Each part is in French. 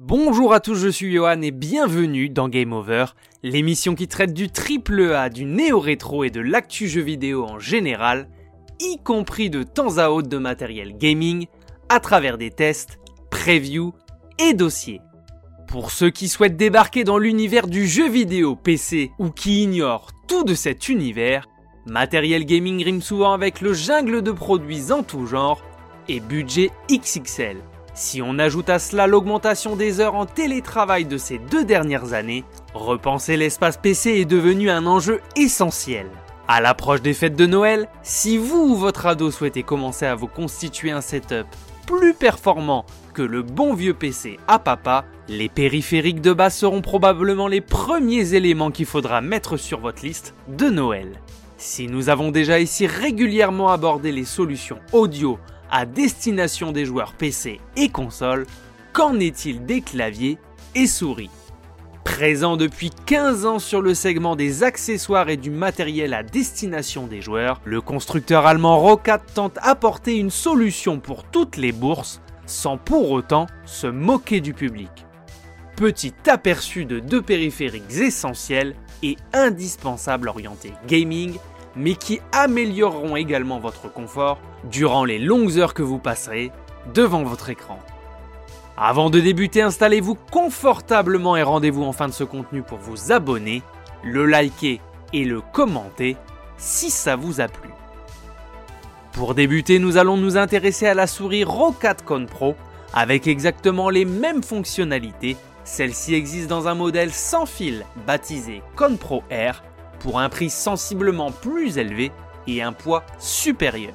Bonjour à tous, je suis Johan et bienvenue dans Game Over, l'émission qui traite du triple A, du néo-rétro et de l'actu jeu vidéo en général, y compris de temps à autre de matériel gaming, à travers des tests, previews et dossiers. Pour ceux qui souhaitent débarquer dans l'univers du jeu vidéo PC ou qui ignorent tout de cet univers, matériel gaming rime souvent avec le jungle de produits en tout genre et budget XXL. Si on ajoute à cela l'augmentation des heures en télétravail de ces deux dernières années, repenser l'espace PC est devenu un enjeu essentiel. À l'approche des fêtes de Noël, si vous ou votre ado souhaitez commencer à vous constituer un setup plus performant que le bon vieux PC à papa, les périphériques de base seront probablement les premiers éléments qu'il faudra mettre sur votre liste de Noël. Si nous avons déjà ici régulièrement abordé les solutions audio à destination des joueurs PC et consoles, qu'en est-il des claviers et souris Présent depuis 15 ans sur le segment des accessoires et du matériel à destination des joueurs, le constructeur allemand Roccat tente d'apporter une solution pour toutes les bourses sans pour autant se moquer du public. Petit aperçu de deux périphériques essentiels et indispensables orientés gaming mais qui amélioreront également votre confort durant les longues heures que vous passerez devant votre écran. Avant de débuter, installez-vous confortablement et rendez-vous en fin de ce contenu pour vous abonner, le liker et le commenter si ça vous a plu. Pour débuter, nous allons nous intéresser à la souris Roccat Con Pro avec exactement les mêmes fonctionnalités. Celle-ci existe dans un modèle sans fil baptisé Con Pro Air pour un prix sensiblement plus élevé et un poids supérieur.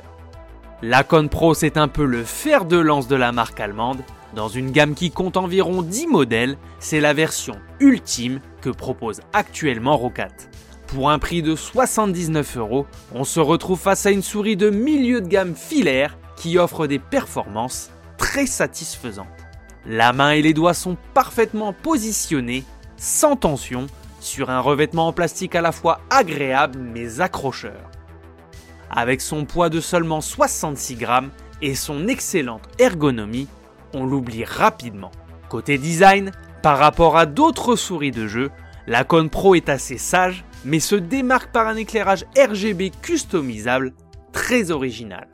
La Con Pro c'est un peu le fer de lance de la marque allemande. Dans une gamme qui compte environ 10 modèles, c'est la version ultime que propose actuellement Roccat. Pour un prix de 79 euros, on se retrouve face à une souris de milieu de gamme filaire qui offre des performances très satisfaisantes. La main et les doigts sont parfaitement positionnés, sans tension, sur un revêtement en plastique à la fois agréable mais accrocheur. Avec son poids de seulement 66 grammes et son excellente ergonomie, on l'oublie rapidement. Côté design, par rapport à d'autres souris de jeu, la Con Pro est assez sage mais se démarque par un éclairage RGB customisable très original.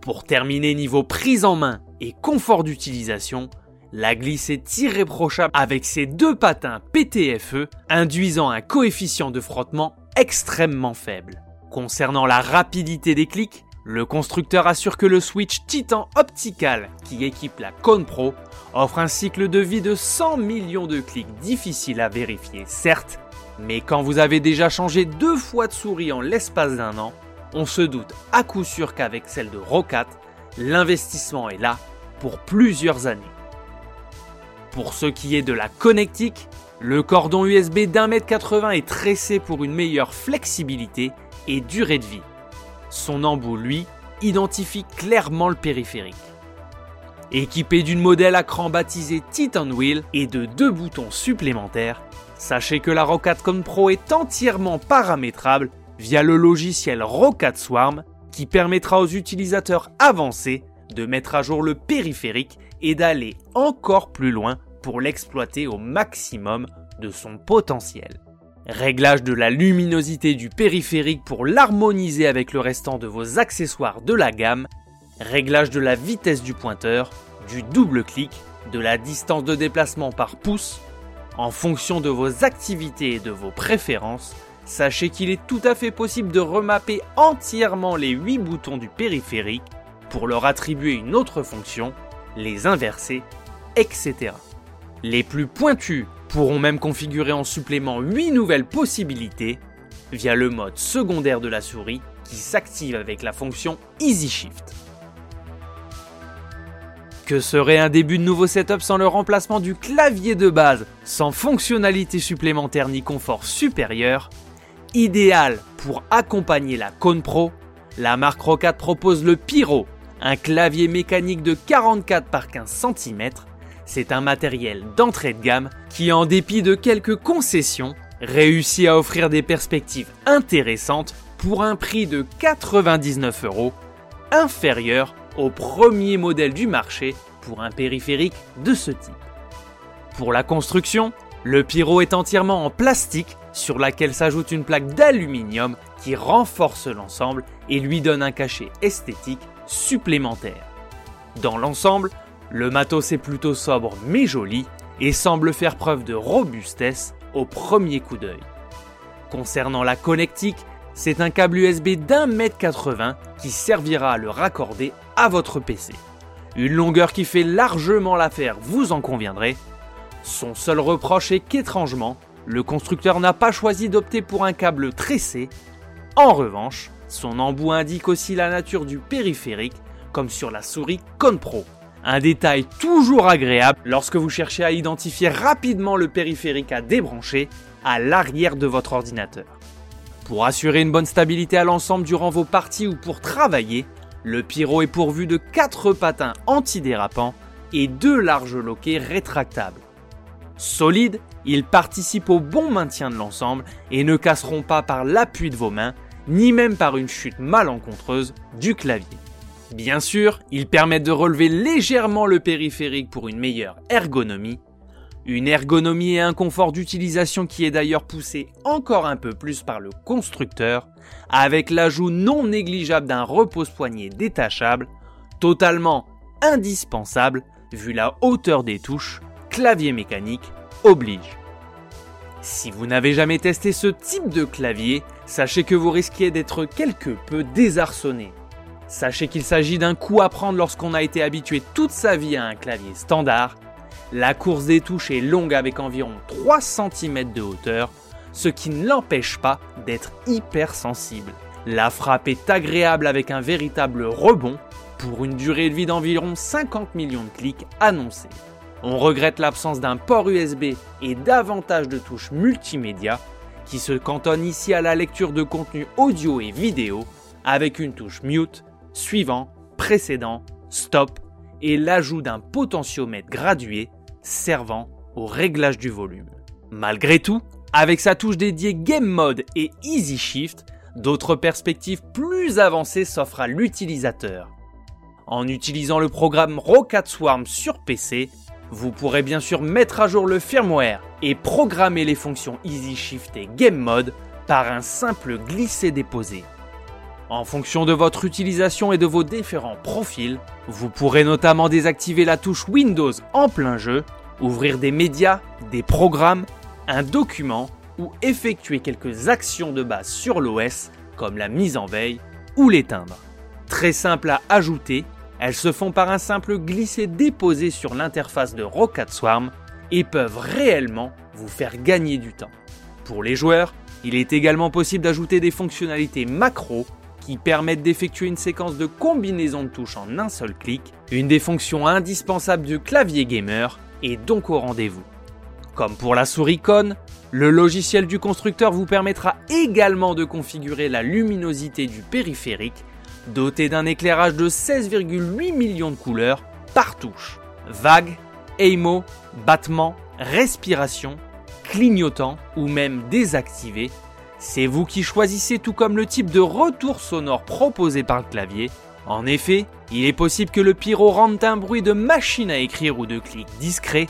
Pour terminer niveau prise en main et confort d'utilisation, la glisse est irréprochable avec ses deux patins PTFE induisant un coefficient de frottement extrêmement faible. Concernant la rapidité des clics, le constructeur assure que le switch Titan Optical qui équipe la Con Pro offre un cycle de vie de 100 millions de clics difficile à vérifier certes, mais quand vous avez déjà changé deux fois de souris en l'espace d'un an, on se doute à coup sûr qu'avec celle de Roccat, l'investissement est là pour plusieurs années. Pour ce qui est de la connectique, le cordon USB d'un mètre 80 est tressé pour une meilleure flexibilité et durée de vie. Son embout, lui, identifie clairement le périphérique. Équipé d'une modèle à cran baptisé Titan Wheel et de deux boutons supplémentaires, sachez que la Con Pro est entièrement paramétrable via le logiciel Roccat Swarm qui permettra aux utilisateurs avancés de mettre à jour le périphérique et d'aller encore plus loin pour l'exploiter au maximum de son potentiel. Réglage de la luminosité du périphérique pour l'harmoniser avec le restant de vos accessoires de la gamme, réglage de la vitesse du pointeur, du double clic, de la distance de déplacement par pouce, en fonction de vos activités et de vos préférences, sachez qu'il est tout à fait possible de remapper entièrement les 8 boutons du périphérique pour leur attribuer une autre fonction, les inverser, etc. Les plus pointus pourront même configurer en supplément 8 nouvelles possibilités via le mode secondaire de la souris qui s'active avec la fonction Easy Shift. Que serait un début de nouveau setup sans le remplacement du clavier de base, sans fonctionnalité supplémentaire ni confort supérieur? Idéal pour accompagner la Con Pro, la marque Roccat propose le Pyro, un clavier mécanique de 44 par 15 cm. C'est un matériel d'entrée de gamme qui, en dépit de quelques concessions, réussit à offrir des perspectives intéressantes pour un prix de 99 euros, inférieur au premier modèle du marché pour un périphérique de ce type. Pour la construction, le pyro est entièrement en plastique sur laquelle s'ajoute une plaque d'aluminium qui renforce l'ensemble et lui donne un cachet esthétique supplémentaire. Dans l'ensemble, le matos est plutôt sobre mais joli et semble faire preuve de robustesse au premier coup d'œil. Concernant la connectique, c'est un câble USB d'un mètre 80 qui servira à le raccorder à votre PC. Une longueur qui fait largement l'affaire, vous en conviendrez. Son seul reproche est qu'étrangement, le constructeur n'a pas choisi d'opter pour un câble tressé. En revanche, son embout indique aussi la nature du périphérique, comme sur la souris Conpro. Un détail toujours agréable lorsque vous cherchez à identifier rapidement le périphérique à débrancher à l'arrière de votre ordinateur. Pour assurer une bonne stabilité à l'ensemble durant vos parties ou pour travailler, le Pyro est pourvu de 4 patins antidérapants et deux larges loquets rétractables. Solide, ils participent au bon maintien de l'ensemble et ne casseront pas par l'appui de vos mains, ni même par une chute malencontreuse du clavier. Bien sûr, ils permettent de relever légèrement le périphérique pour une meilleure ergonomie. Une ergonomie et un confort d'utilisation qui est d'ailleurs poussé encore un peu plus par le constructeur, avec l'ajout non négligeable d'un repose-poignet détachable, totalement indispensable vu la hauteur des touches, clavier mécanique oblige. Si vous n'avez jamais testé ce type de clavier, sachez que vous risquez d'être quelque peu désarçonné. Sachez qu'il s'agit d'un coup à prendre lorsqu'on a été habitué toute sa vie à un clavier standard. La course des touches est longue avec environ 3 cm de hauteur, ce qui ne l'empêche pas d'être hyper sensible. La frappe est agréable avec un véritable rebond pour une durée de vie d'environ 50 millions de clics annoncés. On regrette l'absence d'un port USB et davantage de touches multimédia qui se cantonnent ici à la lecture de contenu audio et vidéo avec une touche mute suivant, précédent, stop et l'ajout d'un potentiomètre gradué servant au réglage du volume. Malgré tout, avec sa touche dédiée Game Mode et Easy Shift, d'autres perspectives plus avancées s'offrent à l'utilisateur. En utilisant le programme Rocket Swarm sur PC, vous pourrez bien sûr mettre à jour le firmware et programmer les fonctions Easy Shift et Game Mode par un simple glisser-déposer. En fonction de votre utilisation et de vos différents profils, vous pourrez notamment désactiver la touche Windows en plein jeu, ouvrir des médias, des programmes, un document ou effectuer quelques actions de base sur l'OS comme la mise en veille ou l'éteindre. Très simple à ajouter, elles se font par un simple glisser-déposer sur l'interface de Rocket Swarm et peuvent réellement vous faire gagner du temps. Pour les joueurs, il est également possible d'ajouter des fonctionnalités macro qui permettent d'effectuer une séquence de combinaison de touches en un seul clic, une des fonctions indispensables du clavier gamer est donc au rendez-vous. Comme pour la souris Con, le logiciel du constructeur vous permettra également de configurer la luminosité du périphérique, doté d'un éclairage de 16,8 millions de couleurs par touche. Vague, aimo, battement, respiration, clignotant ou même désactivé c'est vous qui choisissez tout comme le type de retour sonore proposé par le clavier. En effet, il est possible que le pyro rende un bruit de machine à écrire ou de clic discret.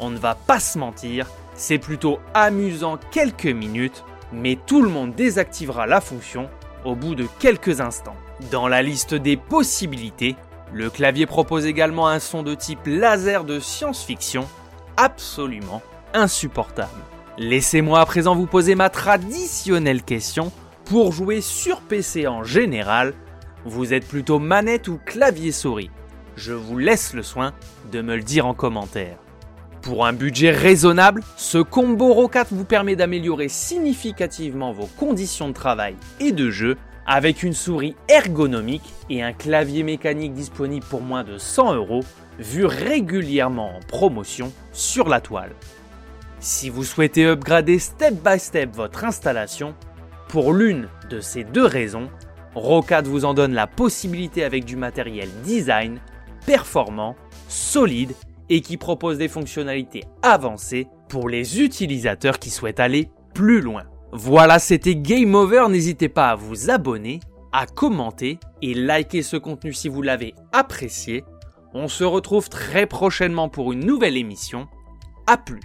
On ne va pas se mentir, c'est plutôt amusant quelques minutes, mais tout le monde désactivera la fonction au bout de quelques instants. Dans la liste des possibilités, le clavier propose également un son de type laser de science-fiction absolument insupportable. Laissez-moi à présent vous poser ma traditionnelle question. Pour jouer sur PC en général, vous êtes plutôt manette ou clavier souris? Je vous laisse le soin de me le dire en commentaire. Pour un budget raisonnable, ce combo Rocat vous permet d'améliorer significativement vos conditions de travail et de jeu avec une souris ergonomique et un clavier mécanique disponible pour moins de 100 euros, vu régulièrement en promotion sur la toile. Si vous souhaitez upgrader step by step votre installation, pour l'une de ces deux raisons, Rocad vous en donne la possibilité avec du matériel design, performant, solide et qui propose des fonctionnalités avancées pour les utilisateurs qui souhaitent aller plus loin. Voilà, c'était Game Over, n'hésitez pas à vous abonner, à commenter et liker ce contenu si vous l'avez apprécié. On se retrouve très prochainement pour une nouvelle émission A plus